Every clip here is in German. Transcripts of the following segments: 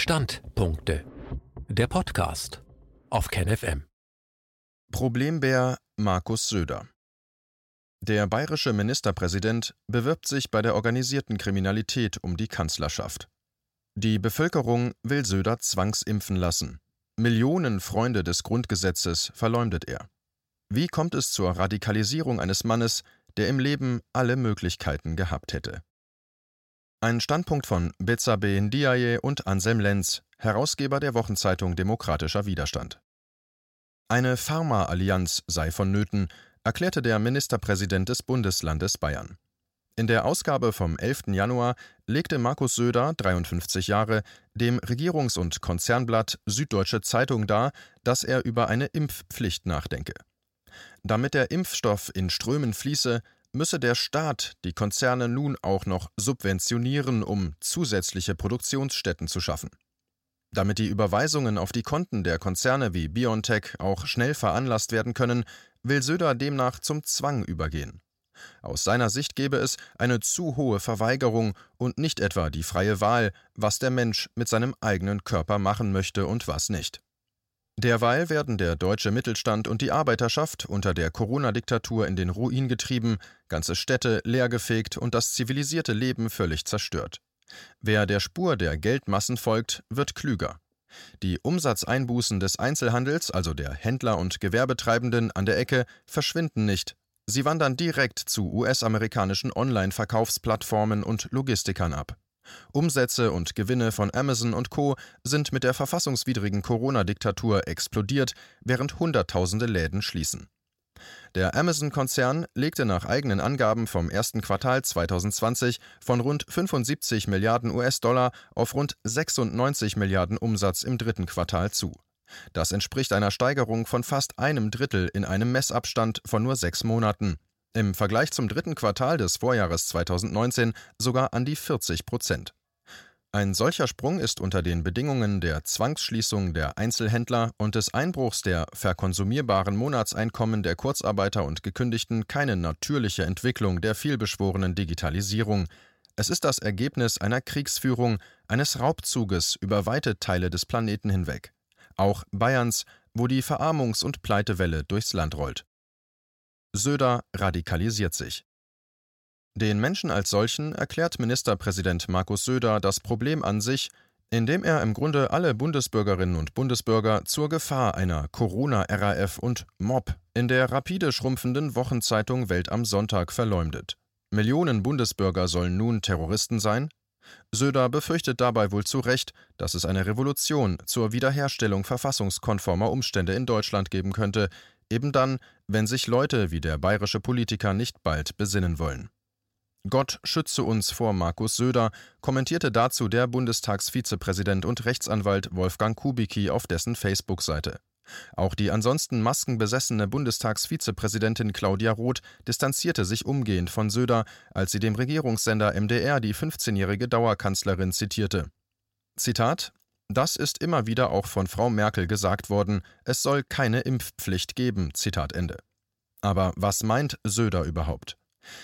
Standpunkte. Der Podcast auf KenFM. Problembär Markus Söder. Der bayerische Ministerpräsident bewirbt sich bei der organisierten Kriminalität um die Kanzlerschaft. Die Bevölkerung will Söder zwangsimpfen lassen. Millionen Freunde des Grundgesetzes verleumdet er. Wie kommt es zur Radikalisierung eines Mannes, der im Leben alle Möglichkeiten gehabt hätte? Ein Standpunkt von Betsabe Ndiaye und Anselm Lenz, Herausgeber der Wochenzeitung Demokratischer Widerstand. Eine Pharma-Allianz sei vonnöten, erklärte der Ministerpräsident des Bundeslandes Bayern. In der Ausgabe vom 11. Januar legte Markus Söder, 53 Jahre, dem Regierungs- und Konzernblatt Süddeutsche Zeitung dar, dass er über eine Impfpflicht nachdenke. Damit der Impfstoff in Strömen fließe, müsse der Staat die Konzerne nun auch noch subventionieren, um zusätzliche Produktionsstätten zu schaffen. Damit die Überweisungen auf die Konten der Konzerne wie BioNTech auch schnell veranlasst werden können, will Söder demnach zum Zwang übergehen. Aus seiner Sicht gäbe es eine zu hohe Verweigerung und nicht etwa die freie Wahl, was der Mensch mit seinem eigenen Körper machen möchte und was nicht. Derweil werden der deutsche Mittelstand und die Arbeiterschaft unter der Corona-Diktatur in den Ruin getrieben, ganze Städte leergefegt und das zivilisierte Leben völlig zerstört. Wer der Spur der Geldmassen folgt, wird klüger. Die Umsatzeinbußen des Einzelhandels, also der Händler und Gewerbetreibenden an der Ecke, verschwinden nicht. Sie wandern direkt zu US-amerikanischen Online-Verkaufsplattformen und Logistikern ab. Umsätze und Gewinne von Amazon und Co. sind mit der verfassungswidrigen Corona-Diktatur explodiert, während Hunderttausende Läden schließen. Der Amazon-Konzern legte nach eigenen Angaben vom ersten Quartal 2020 von rund 75 Milliarden US-Dollar auf rund 96 Milliarden Umsatz im dritten Quartal zu. Das entspricht einer Steigerung von fast einem Drittel in einem Messabstand von nur sechs Monaten im Vergleich zum dritten Quartal des Vorjahres 2019 sogar an die 40 Prozent. Ein solcher Sprung ist unter den Bedingungen der Zwangsschließung der Einzelhändler und des Einbruchs der verkonsumierbaren Monatseinkommen der Kurzarbeiter und Gekündigten keine natürliche Entwicklung der vielbeschworenen Digitalisierung. Es ist das Ergebnis einer Kriegsführung, eines Raubzuges über weite Teile des Planeten hinweg. Auch Bayerns, wo die Verarmungs- und Pleitewelle durchs Land rollt. Söder radikalisiert sich. Den Menschen als solchen erklärt Ministerpräsident Markus Söder das Problem an sich, indem er im Grunde alle Bundesbürgerinnen und Bundesbürger zur Gefahr einer Corona-RAF und Mob in der rapide schrumpfenden Wochenzeitung Welt am Sonntag verleumdet. Millionen Bundesbürger sollen nun Terroristen sein? Söder befürchtet dabei wohl zu Recht, dass es eine Revolution zur Wiederherstellung verfassungskonformer Umstände in Deutschland geben könnte, Eben dann, wenn sich Leute wie der bayerische Politiker nicht bald besinnen wollen. Gott schütze uns vor Markus Söder, kommentierte dazu der Bundestagsvizepräsident und Rechtsanwalt Wolfgang Kubicki auf dessen Facebook-Seite. Auch die ansonsten maskenbesessene Bundestagsvizepräsidentin Claudia Roth distanzierte sich umgehend von Söder, als sie dem Regierungssender MDR die 15-jährige Dauerkanzlerin zitierte. Zitat das ist immer wieder auch von Frau Merkel gesagt worden, es soll keine Impfpflicht geben. Zitat Ende. Aber was meint Söder überhaupt?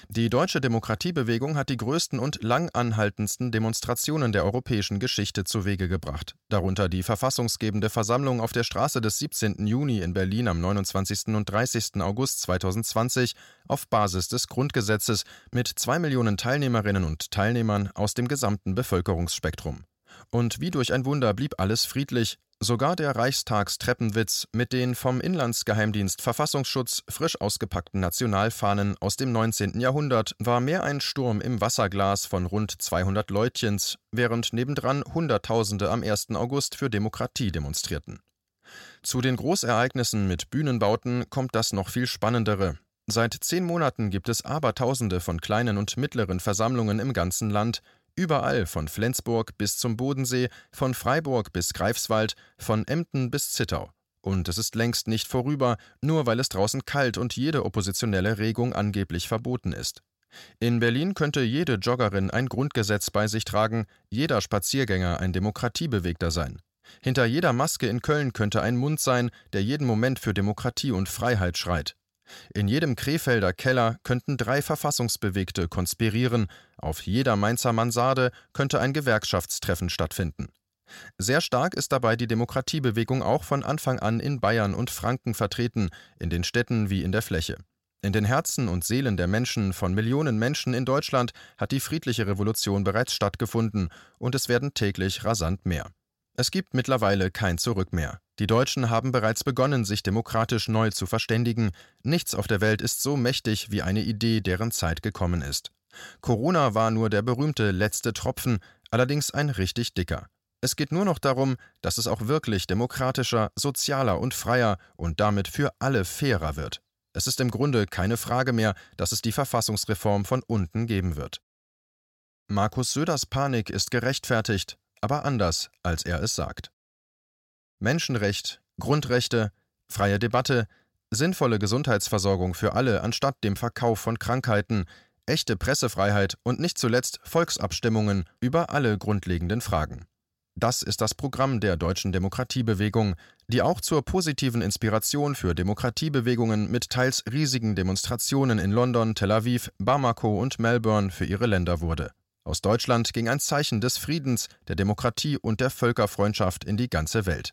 Die deutsche Demokratiebewegung hat die größten und langanhaltendsten Demonstrationen der europäischen Geschichte zu Wege gebracht, darunter die verfassungsgebende Versammlung auf der Straße des 17. Juni in Berlin am 29. und 30. August 2020 auf Basis des Grundgesetzes mit zwei Millionen Teilnehmerinnen und Teilnehmern aus dem gesamten Bevölkerungsspektrum. Und wie durch ein Wunder blieb alles friedlich, sogar der Reichstagstreppenwitz mit den vom Inlandsgeheimdienst Verfassungsschutz frisch ausgepackten Nationalfahnen aus dem 19. Jahrhundert war mehr ein Sturm im Wasserglas von rund 200 Leutchens, während nebendran Hunderttausende am 1. August für Demokratie demonstrierten. Zu den Großereignissen mit Bühnenbauten kommt das noch viel Spannendere. Seit zehn Monaten gibt es Abertausende von kleinen und mittleren Versammlungen im ganzen Land, Überall von Flensburg bis zum Bodensee, von Freiburg bis Greifswald, von Emden bis Zittau. Und es ist längst nicht vorüber, nur weil es draußen kalt und jede oppositionelle Regung angeblich verboten ist. In Berlin könnte jede Joggerin ein Grundgesetz bei sich tragen, jeder Spaziergänger ein Demokratiebewegter sein. Hinter jeder Maske in Köln könnte ein Mund sein, der jeden Moment für Demokratie und Freiheit schreit. In jedem Krefelder Keller könnten drei Verfassungsbewegte konspirieren, auf jeder Mainzer Mansarde könnte ein Gewerkschaftstreffen stattfinden. Sehr stark ist dabei die Demokratiebewegung auch von Anfang an in Bayern und Franken vertreten, in den Städten wie in der Fläche. In den Herzen und Seelen der Menschen von Millionen Menschen in Deutschland hat die friedliche Revolution bereits stattgefunden, und es werden täglich rasant mehr. Es gibt mittlerweile kein Zurück mehr. Die Deutschen haben bereits begonnen, sich demokratisch neu zu verständigen. Nichts auf der Welt ist so mächtig wie eine Idee, deren Zeit gekommen ist. Corona war nur der berühmte letzte Tropfen, allerdings ein richtig dicker. Es geht nur noch darum, dass es auch wirklich demokratischer, sozialer und freier und damit für alle fairer wird. Es ist im Grunde keine Frage mehr, dass es die Verfassungsreform von unten geben wird. Markus Söders Panik ist gerechtfertigt, aber anders, als er es sagt. Menschenrecht, Grundrechte, freie Debatte, sinnvolle Gesundheitsversorgung für alle anstatt dem Verkauf von Krankheiten, echte Pressefreiheit und nicht zuletzt Volksabstimmungen über alle grundlegenden Fragen. Das ist das Programm der deutschen Demokratiebewegung, die auch zur positiven Inspiration für Demokratiebewegungen mit teils riesigen Demonstrationen in London, Tel Aviv, Bamako und Melbourne für ihre Länder wurde. Aus Deutschland ging ein Zeichen des Friedens, der Demokratie und der Völkerfreundschaft in die ganze Welt.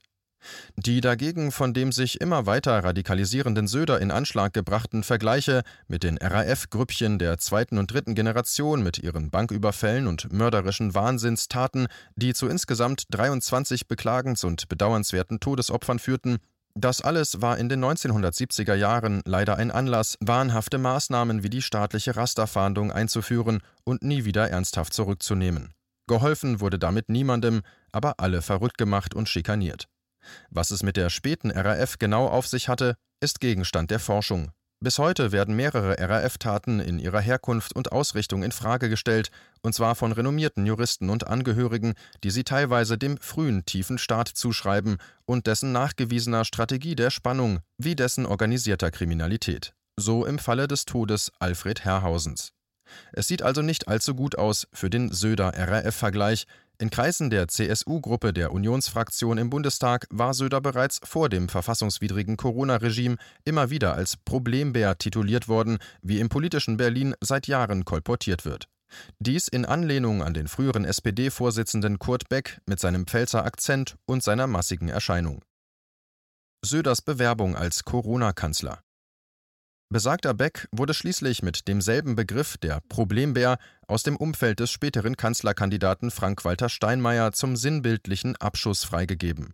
Die dagegen von dem sich immer weiter radikalisierenden Söder in Anschlag gebrachten Vergleiche mit den RAF-Grüppchen der zweiten und dritten Generation mit ihren Banküberfällen und mörderischen Wahnsinnstaten, die zu insgesamt 23 beklagens- und bedauernswerten Todesopfern führten, das alles war in den 1970er Jahren leider ein Anlass, wahnhafte Maßnahmen wie die staatliche Rasterfahndung einzuführen und nie wieder ernsthaft zurückzunehmen. Geholfen wurde damit niemandem, aber alle verrückt gemacht und schikaniert. Was es mit der späten RAF genau auf sich hatte, ist Gegenstand der Forschung. Bis heute werden mehrere RAF-Taten in ihrer Herkunft und Ausrichtung in Frage gestellt, und zwar von renommierten Juristen und Angehörigen, die sie teilweise dem frühen tiefen Staat zuschreiben und dessen nachgewiesener Strategie der Spannung wie dessen organisierter Kriminalität. So im Falle des Todes Alfred Herrhausens. Es sieht also nicht allzu gut aus für den Söder-RAF-Vergleich, in Kreisen der CSU-Gruppe der Unionsfraktion im Bundestag war Söder bereits vor dem verfassungswidrigen Corona-Regime immer wieder als Problembär tituliert worden, wie im politischen Berlin seit Jahren kolportiert wird. Dies in Anlehnung an den früheren SPD-Vorsitzenden Kurt Beck mit seinem Pfälzer Akzent und seiner massigen Erscheinung. Söders Bewerbung als Corona-Kanzler. Besagter Beck wurde schließlich mit demselben Begriff der Problembär aus dem Umfeld des späteren Kanzlerkandidaten Frank-Walter Steinmeier zum sinnbildlichen Abschuss freigegeben.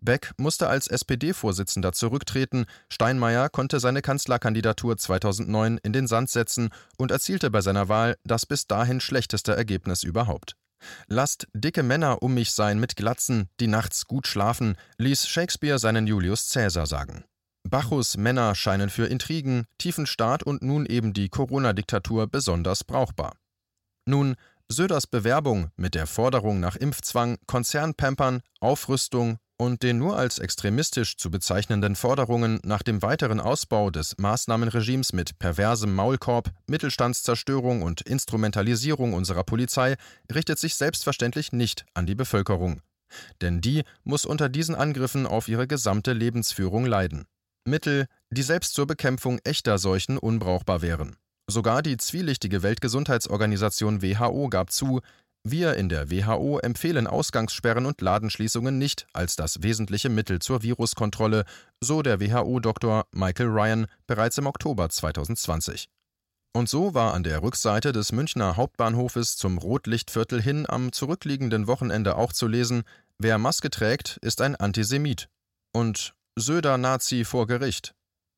Beck musste als SPD-Vorsitzender zurücktreten, Steinmeier konnte seine Kanzlerkandidatur 2009 in den Sand setzen und erzielte bei seiner Wahl das bis dahin schlechteste Ergebnis überhaupt. Lasst dicke Männer um mich sein mit Glatzen, die nachts gut schlafen, ließ Shakespeare seinen Julius Caesar sagen. Bacchus Männer scheinen für Intrigen, tiefen Staat und nun eben die Corona-Diktatur besonders brauchbar. Nun, Söders Bewerbung mit der Forderung nach Impfzwang, Konzernpampern, Aufrüstung und den nur als extremistisch zu bezeichnenden Forderungen nach dem weiteren Ausbau des Maßnahmenregimes mit perversem Maulkorb, Mittelstandszerstörung und Instrumentalisierung unserer Polizei richtet sich selbstverständlich nicht an die Bevölkerung. Denn die muss unter diesen Angriffen auf ihre gesamte Lebensführung leiden. Mittel, die selbst zur Bekämpfung echter Seuchen unbrauchbar wären. Sogar die zwielichtige Weltgesundheitsorganisation WHO gab zu, wir in der WHO empfehlen Ausgangssperren und Ladenschließungen nicht als das wesentliche Mittel zur Viruskontrolle, so der WHO-Doktor Michael Ryan bereits im Oktober 2020. Und so war an der Rückseite des Münchner Hauptbahnhofes zum Rotlichtviertel hin am zurückliegenden Wochenende auch zu lesen, wer Maske trägt, ist ein Antisemit. Und Söder Nazi vor Gericht.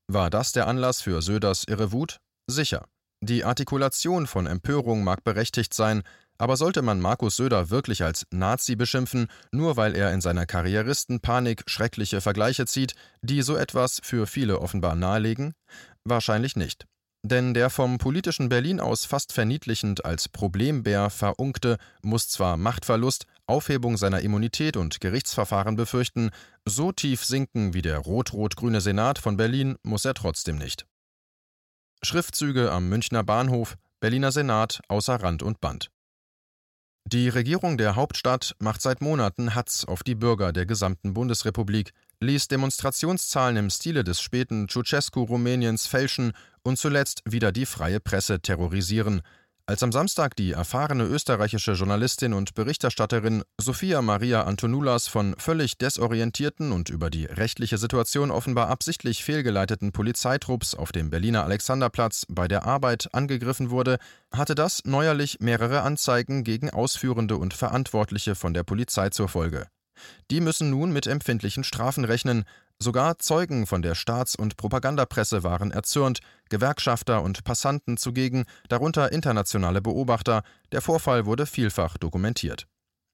War das der Anlass für Söders irre Wut? Sicher. Die Artikulation von Empörung mag berechtigt sein, aber sollte man Markus Söder wirklich als Nazi beschimpfen, nur weil er in seiner Karrieristenpanik schreckliche Vergleiche zieht, die so etwas für viele offenbar nahelegen? Wahrscheinlich nicht. Denn der vom politischen Berlin aus fast verniedlichend als Problembär verunkte muss zwar Machtverlust, Aufhebung seiner Immunität und Gerichtsverfahren befürchten, so tief sinken wie der rot-rot-grüne Senat von Berlin muss er trotzdem nicht. Schriftzüge am Münchner Bahnhof, Berliner Senat außer Rand und Band. Die Regierung der Hauptstadt macht seit Monaten Hatz auf die Bürger der gesamten Bundesrepublik, ließ Demonstrationszahlen im Stile des späten Ceausescu Rumäniens fälschen und zuletzt wieder die freie Presse terrorisieren. Als am Samstag die erfahrene österreichische Journalistin und Berichterstatterin Sophia Maria Antonulas von völlig desorientierten und über die rechtliche Situation offenbar absichtlich fehlgeleiteten Polizeitrupps auf dem Berliner Alexanderplatz bei der Arbeit angegriffen wurde, hatte das neuerlich mehrere Anzeigen gegen Ausführende und Verantwortliche von der Polizei zur Folge. Die müssen nun mit empfindlichen Strafen rechnen, sogar Zeugen von der Staats- und Propagandapresse waren erzürnt, Gewerkschafter und Passanten zugegen, darunter internationale Beobachter, der Vorfall wurde vielfach dokumentiert.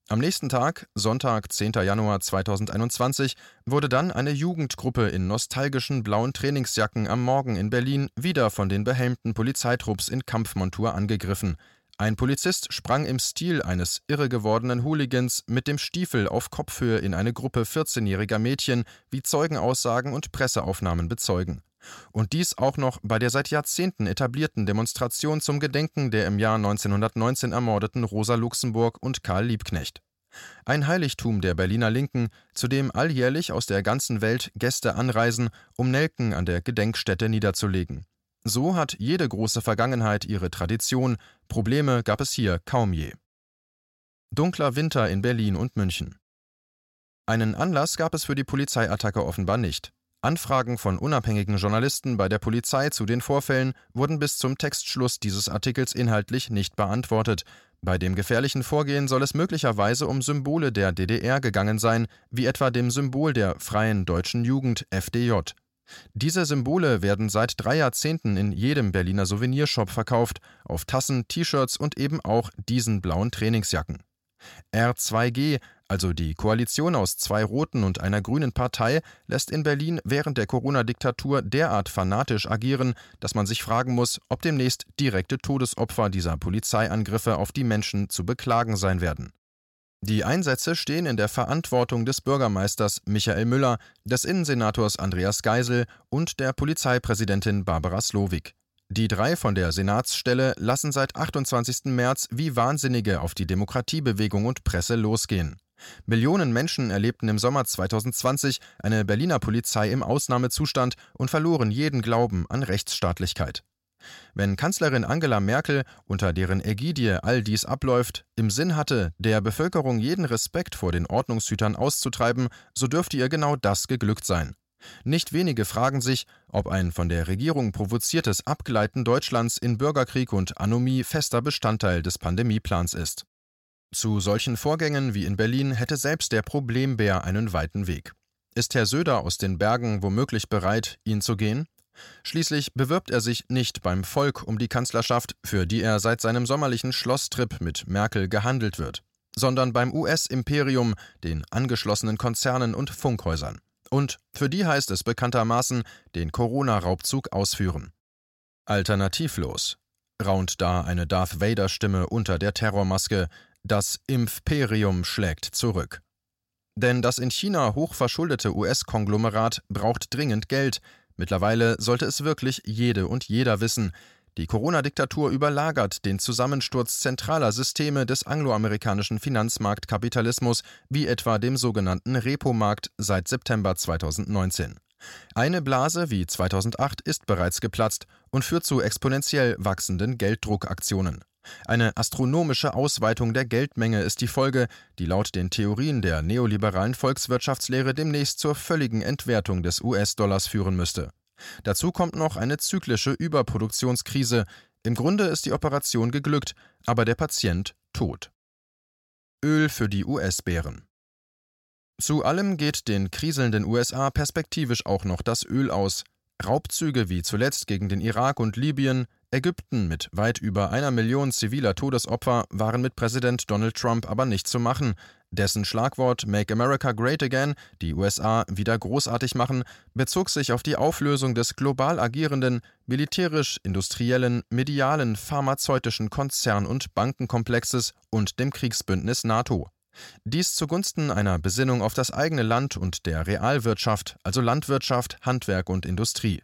Am nächsten Tag, Sonntag, 10. Januar 2021, wurde dann eine Jugendgruppe in nostalgischen blauen Trainingsjacken am Morgen in Berlin wieder von den behelmten Polizeitrupps in Kampfmontur angegriffen. Ein Polizist sprang im Stil eines irregewordenen Hooligans mit dem Stiefel auf Kopfhöhe in eine Gruppe 14-jähriger Mädchen, wie Zeugenaussagen und Presseaufnahmen bezeugen. Und dies auch noch bei der seit Jahrzehnten etablierten Demonstration zum Gedenken der im Jahr 1919 ermordeten Rosa Luxemburg und Karl Liebknecht. Ein Heiligtum der Berliner Linken, zu dem alljährlich aus der ganzen Welt Gäste anreisen, um Nelken an der Gedenkstätte niederzulegen. So hat jede große Vergangenheit ihre Tradition, Probleme gab es hier kaum je. Dunkler Winter in Berlin und München. Einen Anlass gab es für die Polizeiattacke offenbar nicht. Anfragen von unabhängigen Journalisten bei der Polizei zu den Vorfällen wurden bis zum Textschluss dieses Artikels inhaltlich nicht beantwortet. Bei dem gefährlichen Vorgehen soll es möglicherweise um Symbole der DDR gegangen sein, wie etwa dem Symbol der Freien Deutschen Jugend FDJ. Diese Symbole werden seit drei Jahrzehnten in jedem Berliner Souvenirshop verkauft, auf Tassen, T-Shirts und eben auch diesen blauen Trainingsjacken. R2G, also die Koalition aus zwei roten und einer grünen Partei, lässt in Berlin während der Corona-Diktatur derart fanatisch agieren, dass man sich fragen muss, ob demnächst direkte Todesopfer dieser Polizeiangriffe auf die Menschen zu beklagen sein werden. Die Einsätze stehen in der Verantwortung des Bürgermeisters Michael Müller, des Innensenators Andreas Geisel und der Polizeipräsidentin Barbara Slowik. Die drei von der Senatsstelle lassen seit 28. März wie Wahnsinnige auf die Demokratiebewegung und Presse losgehen. Millionen Menschen erlebten im Sommer 2020 eine Berliner Polizei im Ausnahmezustand und verloren jeden Glauben an Rechtsstaatlichkeit. Wenn Kanzlerin Angela Merkel, unter deren Ägidie all dies abläuft, im Sinn hatte, der Bevölkerung jeden Respekt vor den Ordnungshütern auszutreiben, so dürfte ihr genau das geglückt sein. Nicht wenige fragen sich, ob ein von der Regierung provoziertes Abgleiten Deutschlands in Bürgerkrieg und Anomie fester Bestandteil des Pandemieplans ist. Zu solchen Vorgängen wie in Berlin hätte selbst der Problembär einen weiten Weg. Ist Herr Söder aus den Bergen womöglich bereit, ihn zu gehen? Schließlich bewirbt er sich nicht beim Volk um die Kanzlerschaft, für die er seit seinem sommerlichen Schlosstrip mit Merkel gehandelt wird, sondern beim US-Imperium, den angeschlossenen Konzernen und Funkhäusern. Und für die heißt es bekanntermaßen den Corona-Raubzug ausführen. Alternativlos raunt da eine Darth Vader-Stimme unter der Terrormaske, das Imperium schlägt zurück. Denn das in China hochverschuldete US-Konglomerat braucht dringend Geld, Mittlerweile sollte es wirklich jede und jeder wissen. Die Corona-Diktatur überlagert den Zusammensturz zentraler Systeme des angloamerikanischen Finanzmarktkapitalismus, wie etwa dem sogenannten Repo-Markt seit September 2019. Eine Blase wie 2008 ist bereits geplatzt und führt zu exponentiell wachsenden Gelddruckaktionen. Eine astronomische Ausweitung der Geldmenge ist die Folge, die laut den Theorien der neoliberalen Volkswirtschaftslehre demnächst zur völligen Entwertung des US-Dollars führen müsste. Dazu kommt noch eine zyklische Überproduktionskrise. Im Grunde ist die Operation geglückt, aber der Patient tot. Öl für die US-Bären. Zu allem geht den kriselnden USA perspektivisch auch noch das Öl aus. Raubzüge wie zuletzt gegen den Irak und Libyen, Ägypten mit weit über einer Million ziviler Todesopfer waren mit Präsident Donald Trump aber nicht zu machen. Dessen Schlagwort Make America Great Again, die USA wieder großartig machen, bezog sich auf die Auflösung des global agierenden, militärisch-industriellen, medialen, pharmazeutischen Konzern- und Bankenkomplexes und dem Kriegsbündnis NATO. Dies zugunsten einer Besinnung auf das eigene Land und der Realwirtschaft, also Landwirtschaft, Handwerk und Industrie.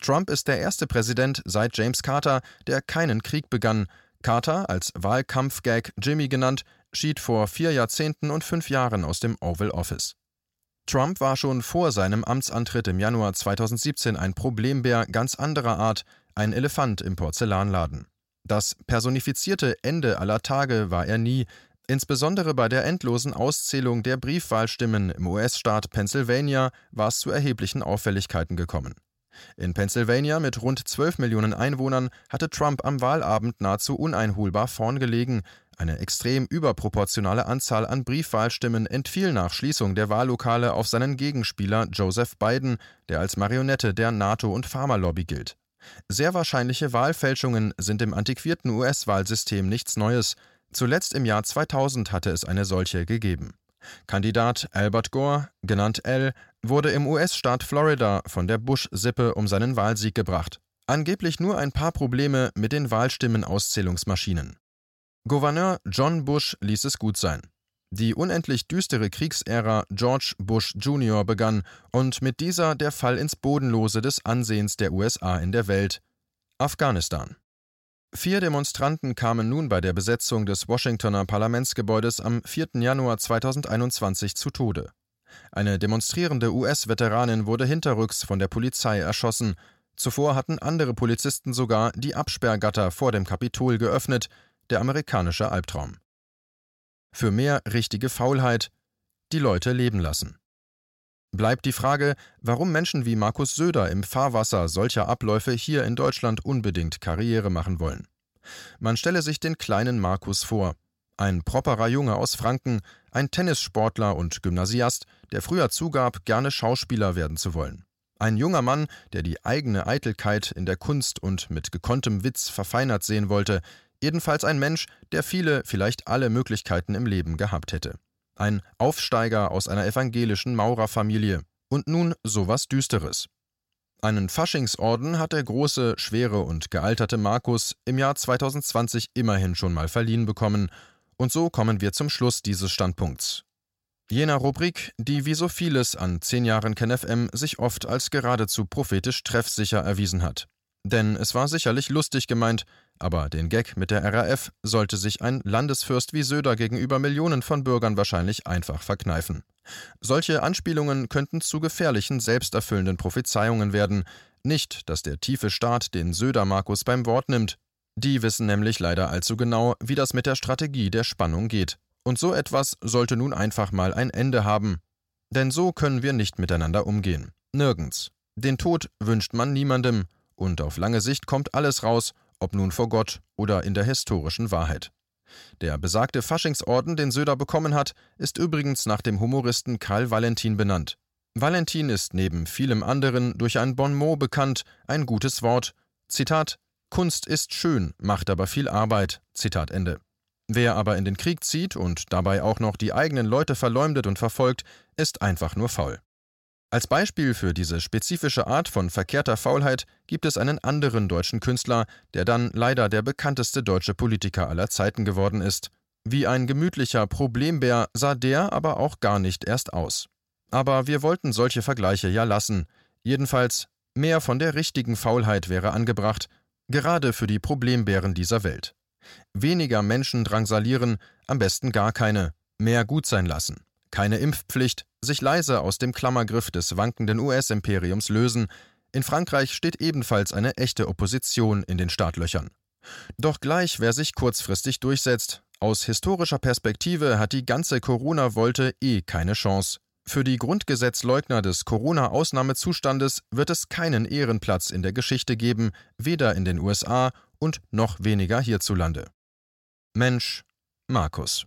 Trump ist der erste Präsident seit James Carter, der keinen Krieg begann. Carter, als Wahlkampfgag Jimmy genannt, schied vor vier Jahrzehnten und fünf Jahren aus dem Oval Office. Trump war schon vor seinem Amtsantritt im Januar 2017 ein Problembär ganz anderer Art, ein Elefant im Porzellanladen. Das personifizierte Ende aller Tage war er nie, insbesondere bei der endlosen Auszählung der Briefwahlstimmen im US-Staat Pennsylvania war es zu erheblichen Auffälligkeiten gekommen. In Pennsylvania mit rund 12 Millionen Einwohnern hatte Trump am Wahlabend nahezu uneinholbar vorn gelegen. Eine extrem überproportionale Anzahl an Briefwahlstimmen entfiel nach Schließung der Wahllokale auf seinen Gegenspieler Joseph Biden, der als Marionette der NATO- und Pharmalobby gilt. Sehr wahrscheinliche Wahlfälschungen sind im antiquierten US-Wahlsystem nichts Neues. Zuletzt im Jahr 2000 hatte es eine solche gegeben. Kandidat Albert Gore, genannt L, wurde im US-Staat Florida von der Bush-Sippe um seinen Wahlsieg gebracht. Angeblich nur ein paar Probleme mit den Wahlstimmenauszählungsmaschinen. Gouverneur John Bush ließ es gut sein. Die unendlich düstere Kriegsära George Bush Jr. begann und mit dieser der Fall ins Bodenlose des Ansehens der USA in der Welt. Afghanistan. Vier Demonstranten kamen nun bei der Besetzung des Washingtoner Parlamentsgebäudes am 4. Januar 2021 zu Tode. Eine demonstrierende US-Veteranin wurde hinterrücks von der Polizei erschossen. Zuvor hatten andere Polizisten sogar die Absperrgatter vor dem Kapitol geöffnet, der amerikanische Albtraum. Für mehr richtige Faulheit die Leute leben lassen. Bleibt die Frage, warum Menschen wie Markus Söder im Fahrwasser solcher Abläufe hier in Deutschland unbedingt Karriere machen wollen. Man stelle sich den kleinen Markus vor. Ein properer Junge aus Franken, ein Tennissportler und Gymnasiast, der früher zugab, gerne Schauspieler werden zu wollen. Ein junger Mann, der die eigene Eitelkeit in der Kunst und mit gekonntem Witz verfeinert sehen wollte, jedenfalls ein Mensch, der viele, vielleicht alle Möglichkeiten im Leben gehabt hätte ein Aufsteiger aus einer evangelischen Maurerfamilie und nun sowas Düsteres. Einen Faschingsorden hat der große, schwere und gealterte Markus im Jahr 2020 immerhin schon mal verliehen bekommen, und so kommen wir zum Schluss dieses Standpunkts. Jener Rubrik, die wie so vieles an zehn Jahren KenFM sich oft als geradezu prophetisch treffsicher erwiesen hat. Denn es war sicherlich lustig gemeint, aber den Gag mit der RAF sollte sich ein Landesfürst wie Söder gegenüber Millionen von Bürgern wahrscheinlich einfach verkneifen. Solche Anspielungen könnten zu gefährlichen, selbsterfüllenden Prophezeiungen werden. Nicht, dass der tiefe Staat den Söder-Markus beim Wort nimmt. Die wissen nämlich leider allzu genau, wie das mit der Strategie der Spannung geht. Und so etwas sollte nun einfach mal ein Ende haben. Denn so können wir nicht miteinander umgehen. Nirgends. Den Tod wünscht man niemandem, und auf lange Sicht kommt alles raus, ob nun vor Gott oder in der historischen Wahrheit. Der besagte Faschingsorden, den Söder bekommen hat, ist übrigens nach dem Humoristen Karl Valentin benannt. Valentin ist neben vielem anderen durch ein Bon mot bekannt, ein gutes Wort. Zitat: Kunst ist schön, macht aber viel Arbeit. Zitat Ende. Wer aber in den Krieg zieht und dabei auch noch die eigenen Leute verleumdet und verfolgt, ist einfach nur faul. Als Beispiel für diese spezifische Art von verkehrter Faulheit gibt es einen anderen deutschen Künstler, der dann leider der bekannteste deutsche Politiker aller Zeiten geworden ist. Wie ein gemütlicher Problembär sah der aber auch gar nicht erst aus. Aber wir wollten solche Vergleiche ja lassen. Jedenfalls, mehr von der richtigen Faulheit wäre angebracht, gerade für die Problembären dieser Welt. Weniger Menschen drangsalieren, am besten gar keine, mehr gut sein lassen keine Impfpflicht, sich leise aus dem Klammergriff des wankenden US-Imperiums lösen. In Frankreich steht ebenfalls eine echte Opposition in den Startlöchern. Doch gleich, wer sich kurzfristig durchsetzt, aus historischer Perspektive hat die ganze Corona-Wolte eh keine Chance. Für die Grundgesetzleugner des Corona-Ausnahmezustandes wird es keinen Ehrenplatz in der Geschichte geben, weder in den USA und noch weniger hierzulande. Mensch, Markus.